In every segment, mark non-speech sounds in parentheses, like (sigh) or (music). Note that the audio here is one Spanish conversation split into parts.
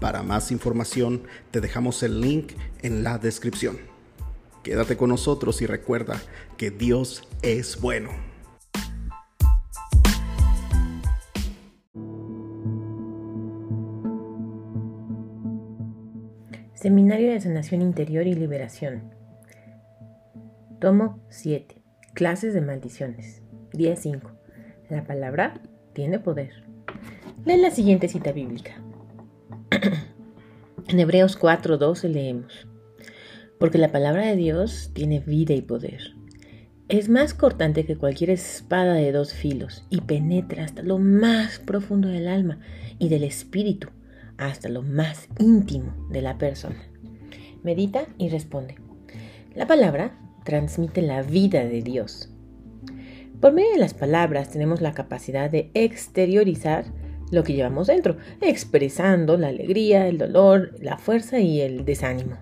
Para más información te dejamos el link en la descripción. Quédate con nosotros y recuerda que Dios es bueno. Seminario de Sanación Interior y Liberación. Tomo 7. Clases de maldiciones. Día 5. La palabra tiene poder. Lee la siguiente cita bíblica. En Hebreos 4:12 leemos, porque la palabra de Dios tiene vida y poder. Es más cortante que cualquier espada de dos filos y penetra hasta lo más profundo del alma y del espíritu, hasta lo más íntimo de la persona. Medita y responde. La palabra transmite la vida de Dios. Por medio de las palabras tenemos la capacidad de exteriorizar lo que llevamos dentro, expresando la alegría, el dolor, la fuerza y el desánimo.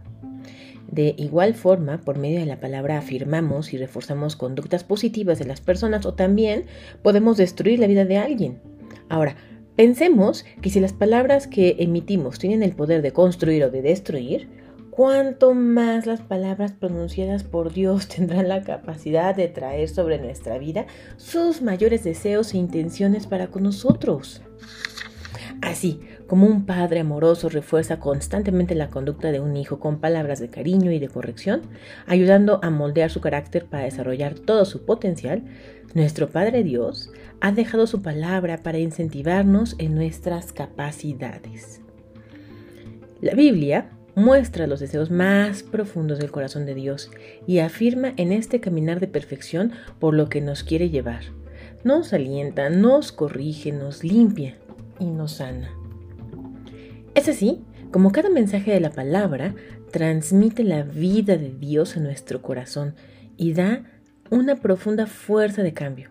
De igual forma, por medio de la palabra afirmamos y reforzamos conductas positivas de las personas o también podemos destruir la vida de alguien. Ahora, pensemos que si las palabras que emitimos tienen el poder de construir o de destruir, cuánto más las palabras pronunciadas por Dios (laughs) tendrán la capacidad de traer sobre nuestra vida sus mayores deseos e intenciones para con nosotros. Así como un padre amoroso refuerza constantemente la conducta de un hijo con palabras de cariño y de corrección, ayudando a moldear su carácter para desarrollar todo su potencial, nuestro Padre Dios ha dejado su palabra para incentivarnos en nuestras capacidades. La Biblia muestra los deseos más profundos del corazón de Dios y afirma en este caminar de perfección por lo que nos quiere llevar. Nos alienta, nos corrige, nos limpia y nos sana. Es así como cada mensaje de la palabra transmite la vida de Dios a nuestro corazón y da una profunda fuerza de cambio.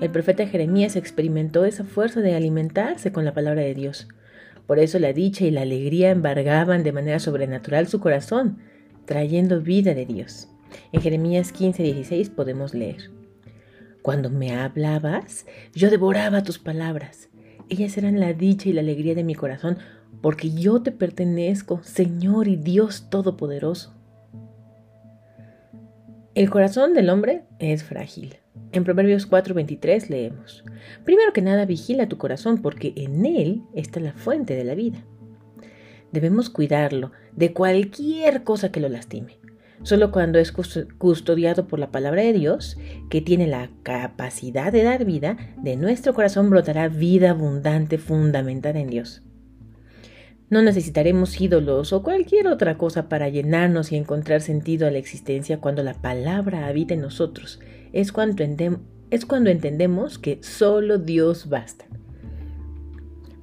El profeta Jeremías experimentó esa fuerza de alimentarse con la palabra de Dios. Por eso la dicha y la alegría embargaban de manera sobrenatural su corazón, trayendo vida de Dios. En Jeremías 15:16 podemos leer, Cuando me hablabas, yo devoraba tus palabras ellas eran la dicha y la alegría de mi corazón, porque yo te pertenezco, Señor y Dios Todopoderoso. El corazón del hombre es frágil. En Proverbios 4:23 leemos, Primero que nada vigila tu corazón porque en él está la fuente de la vida. Debemos cuidarlo de cualquier cosa que lo lastime. Solo cuando es custodiado por la palabra de Dios, que tiene la capacidad de dar vida, de nuestro corazón brotará vida abundante fundamentada en Dios. No necesitaremos ídolos o cualquier otra cosa para llenarnos y encontrar sentido a la existencia cuando la palabra habita en nosotros. Es cuando, entendemos que solo Dios basta.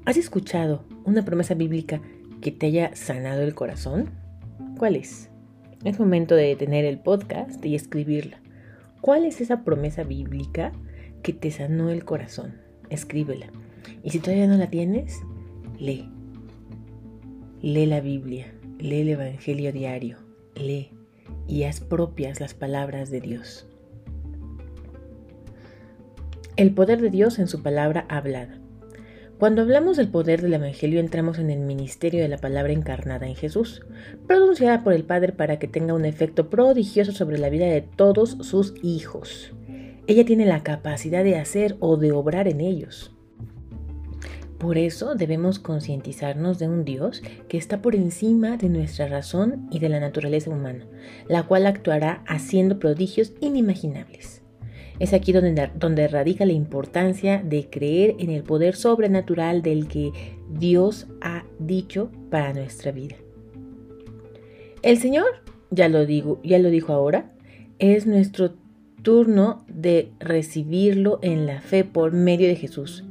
¿Has escuchado una promesa bíblica que te haya sanado el corazón? ¿Cuál es? Es momento de detener el podcast y escribirla. ¿Cuál es esa promesa bíblica que te sanó el corazón? Escríbela. Y si todavía no la tienes, lee. Lee la Biblia, lee el Evangelio diario, lee y haz propias las palabras de Dios. El poder de Dios en su palabra hablada. Cuando hablamos del poder del Evangelio entramos en el ministerio de la palabra encarnada en Jesús, pronunciada por el Padre para que tenga un efecto prodigioso sobre la vida de todos sus hijos. Ella tiene la capacidad de hacer o de obrar en ellos. Por eso debemos concientizarnos de un Dios que está por encima de nuestra razón y de la naturaleza humana, la cual actuará haciendo prodigios inimaginables. Es aquí donde, radica la importancia de creer en el poder sobrenatural del que Dios ha dicho para nuestra vida. El Señor, ya lo dijo ahora, es nuestro turno de recibirlo en la fe por medio de Jesús,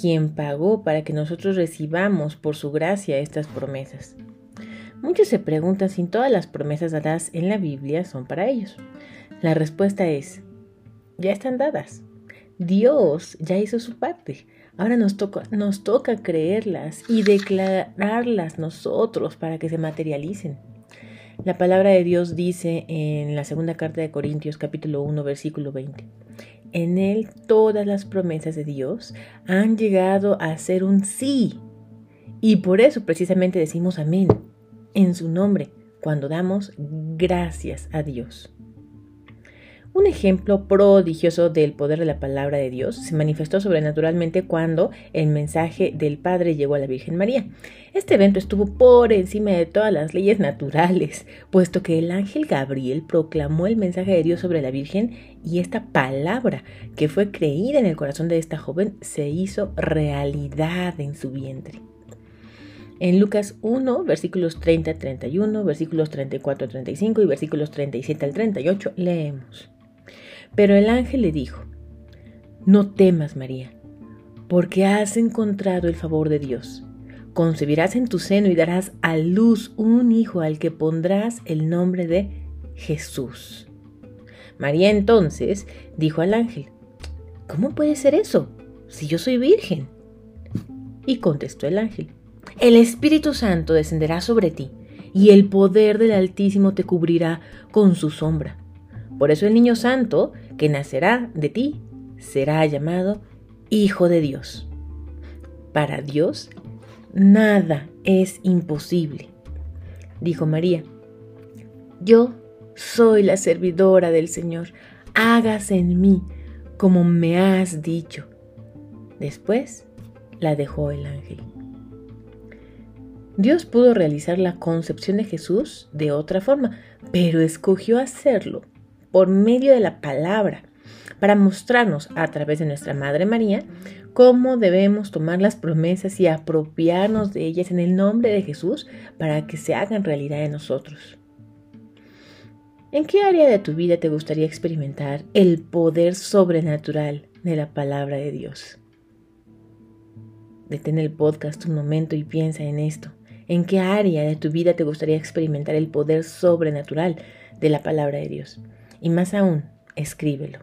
quien pagó para que nosotros recibamos por su gracia estas promesas. Muchos se preguntan si todas las promesas dadas en la Biblia son para ellos. La respuesta es, ya están dadas. Dios ya hizo su parte. Ahora nos toca, nos toca creerlas y declararlas nosotros para que se materialicen. La palabra de Dios dice en la segunda carta de Corintios capítulo 1 versículo 20. En él todas las promesas de Dios han llegado a ser un sí. Y por eso precisamente decimos amén en su nombre cuando damos gracias a Dios. Un ejemplo prodigioso del poder de la palabra de Dios se manifestó sobrenaturalmente cuando el mensaje del Padre llegó a la Virgen María. Este evento estuvo por encima de todas las leyes naturales, puesto que el ángel Gabriel proclamó el mensaje de Dios sobre la Virgen y esta palabra, que fue creída en el corazón de esta joven, se hizo realidad en su vientre. En Lucas 1, versículos 30 31, versículos 34 35 y versículos 37 al 38 leemos. Pero el ángel le dijo, No temas, María, porque has encontrado el favor de Dios. Concebirás en tu seno y darás a luz un hijo al que pondrás el nombre de Jesús. María entonces dijo al ángel, ¿Cómo puede ser eso si yo soy virgen? Y contestó el ángel, El Espíritu Santo descenderá sobre ti, y el poder del Altísimo te cubrirá con su sombra. Por eso el niño santo que nacerá de ti será llamado Hijo de Dios. Para Dios nada es imposible. Dijo María, yo soy la servidora del Señor, hágase en mí como me has dicho. Después la dejó el ángel. Dios pudo realizar la concepción de Jesús de otra forma, pero escogió hacerlo por medio de la palabra, para mostrarnos a través de nuestra Madre María cómo debemos tomar las promesas y apropiarnos de ellas en el nombre de Jesús para que se hagan realidad en nosotros. ¿En qué área de tu vida te gustaría experimentar el poder sobrenatural de la palabra de Dios? Detén el podcast un momento y piensa en esto. ¿En qué área de tu vida te gustaría experimentar el poder sobrenatural de la palabra de Dios? Y más aún, escríbelo.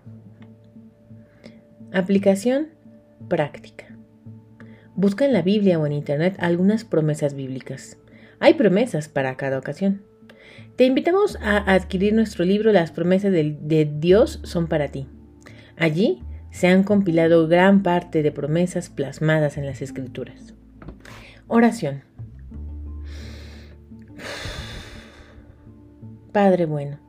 Aplicación práctica. Busca en la Biblia o en Internet algunas promesas bíblicas. Hay promesas para cada ocasión. Te invitamos a adquirir nuestro libro Las promesas de, Dios son para ti. Allí se han compilado gran parte de promesas plasmadas en las escrituras. Oración. Padre bueno,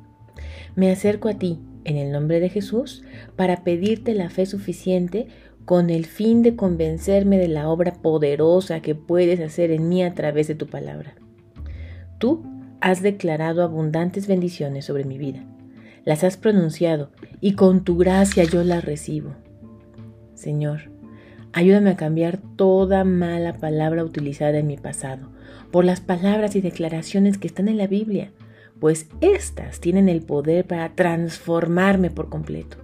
me acerco a ti en el nombre de Jesús para pedirte la fe suficiente con el fin de convencerme de la obra poderosa que puedes hacer en mí a través de tu palabra. Tú has declarado abundantes bendiciones sobre mi vida. Las has pronunciado y con tu gracia yo las recibo. Señor, ayúdame a cambiar toda mala palabra utilizada en mi pasado por las palabras y declaraciones que están en la Biblia pues éstas tienen el poder para transformarme por completo.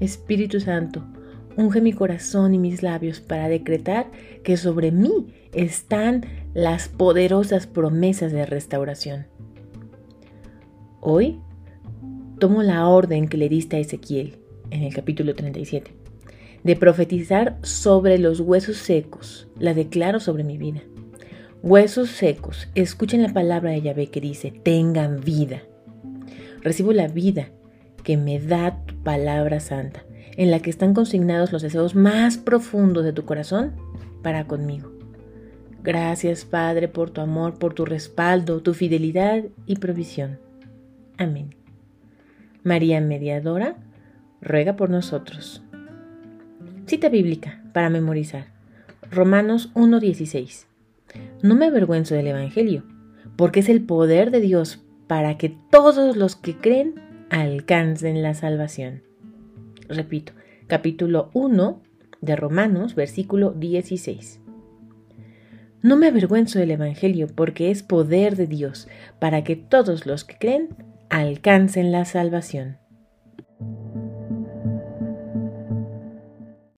Espíritu Santo, unge mi corazón y mis labios para decretar que sobre mí están las poderosas promesas de restauración. Hoy tomo la orden que le diste a Ezequiel en el capítulo 37 de profetizar sobre los huesos secos, la declaro sobre mi vida. Huesos secos, escuchen la palabra de Yahvé que dice, tengan vida. Recibo la vida que me da tu palabra santa, en la que están consignados los deseos más profundos de tu corazón para conmigo. Gracias, Padre, por tu amor, por tu respaldo, tu fidelidad y provisión. Amén. María Mediadora, ruega por nosotros. Cita bíblica para memorizar. Romanos 1.16. No me avergüenzo del Evangelio, porque es el poder de Dios para que todos los que creen alcancen la salvación. Repito, capítulo 1 de Romanos, versículo 16. No me avergüenzo del Evangelio, porque es poder de Dios para que todos los que creen alcancen la salvación.